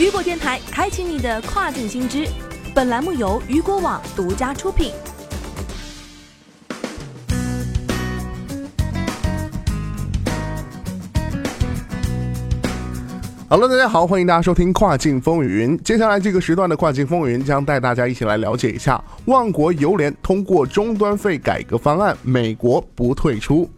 雨果电台开启你的跨境新知。本栏目由雨果网独家出品。Hello，大家好，欢迎大家收听《跨境风云》。接下来这个时段的《跨境风云》将带大家一起来了解一下，万国邮联通过终端费改革方案，美国不退出。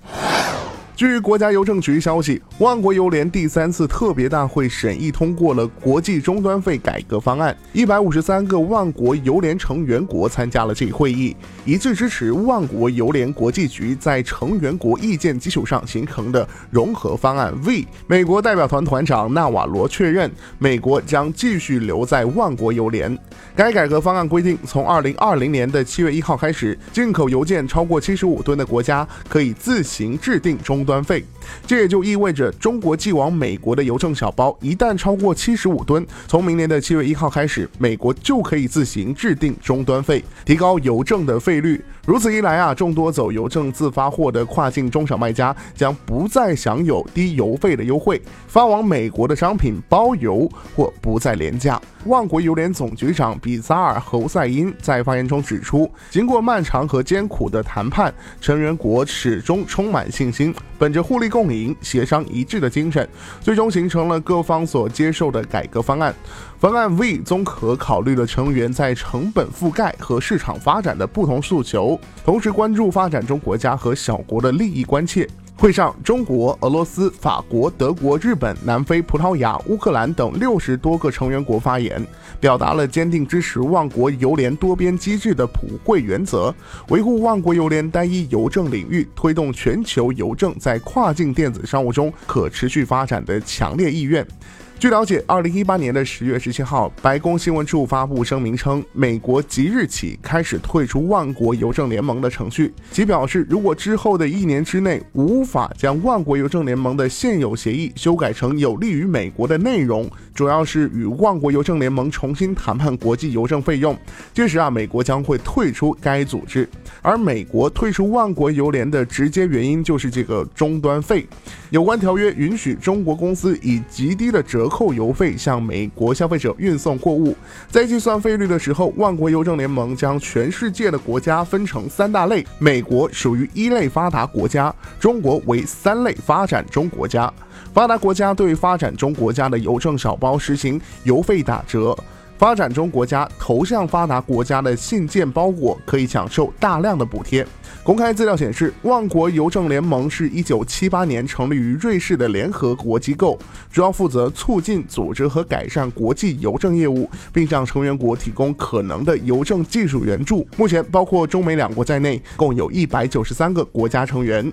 据国家邮政局消息，万国邮联第三次特别大会审议通过了国际终端费改革方案。一百五十三个万国邮联成员国参加了这一会议，一致支持万国邮联国际局在成员国意见基础上形成的融合方案 V。美国代表团团长纳瓦罗确认，美国将继续留在万国邮联。该改革方案规定，从二零二零年的七月一号开始，进口邮件超过七十五吨的国家可以自行制定终。端端费，这也就意味着中国寄往美国的邮政小包一旦超过七十五吨，从明年的七月一号开始，美国就可以自行制定终端费，提高邮政的费率。如此一来啊，众多走邮政自发货的跨境中小卖家将不再享有低邮费的优惠，发往美国的商品包邮或不再廉价。万国邮联总局长比萨尔侯赛因在发言中指出，经过漫长和艰苦的谈判，成员国始终充满信心。本着互利共赢、协商一致的精神，最终形成了各方所接受的改革方案。方案 V 综合考虑了成员在成本覆盖和市场发展的不同诉求，同时关注发展中国家和小国的利益关切。会上，中国、俄罗斯、法国、德国、日本、南非、葡萄牙、乌克兰等六十多个成员国发言，表达了坚定支持万国邮联多边机制的普惠原则，维护万国邮联单一邮政领域，推动全球邮政在跨境电子商务中可持续发展的强烈意愿。据了解，二零一八年的十月十七号，白宫新闻处发布声明称，美国即日起开始退出万国邮政联盟的程序。其表示，如果之后的一年之内无法将万国邮政联盟的现有协议修改成有利于美国的内容，主要是与万国邮政联盟重新谈判国际邮政费用，届时啊，美国将会退出该组织。而美国退出万国邮联的直接原因就是这个终端费。有关条约允许中国公司以极低的折扣邮费向美国消费者运送货物。在计算费率的时候，万国邮政联盟将全世界的国家分成三大类，美国属于一类发达国家，中国为三类发展中国家。发达国家对发展中国家的邮政小包实行邮费打折。发展中国家投向发达国家的信件包裹可以享受大量的补贴。公开资料显示，万国邮政联盟是一九七八年成立于瑞士的联合国机构，主要负责促进、组织和改善国际邮政业务，并向成员国提供可能的邮政技术援助。目前，包括中美两国在内，共有一百九十三个国家成员。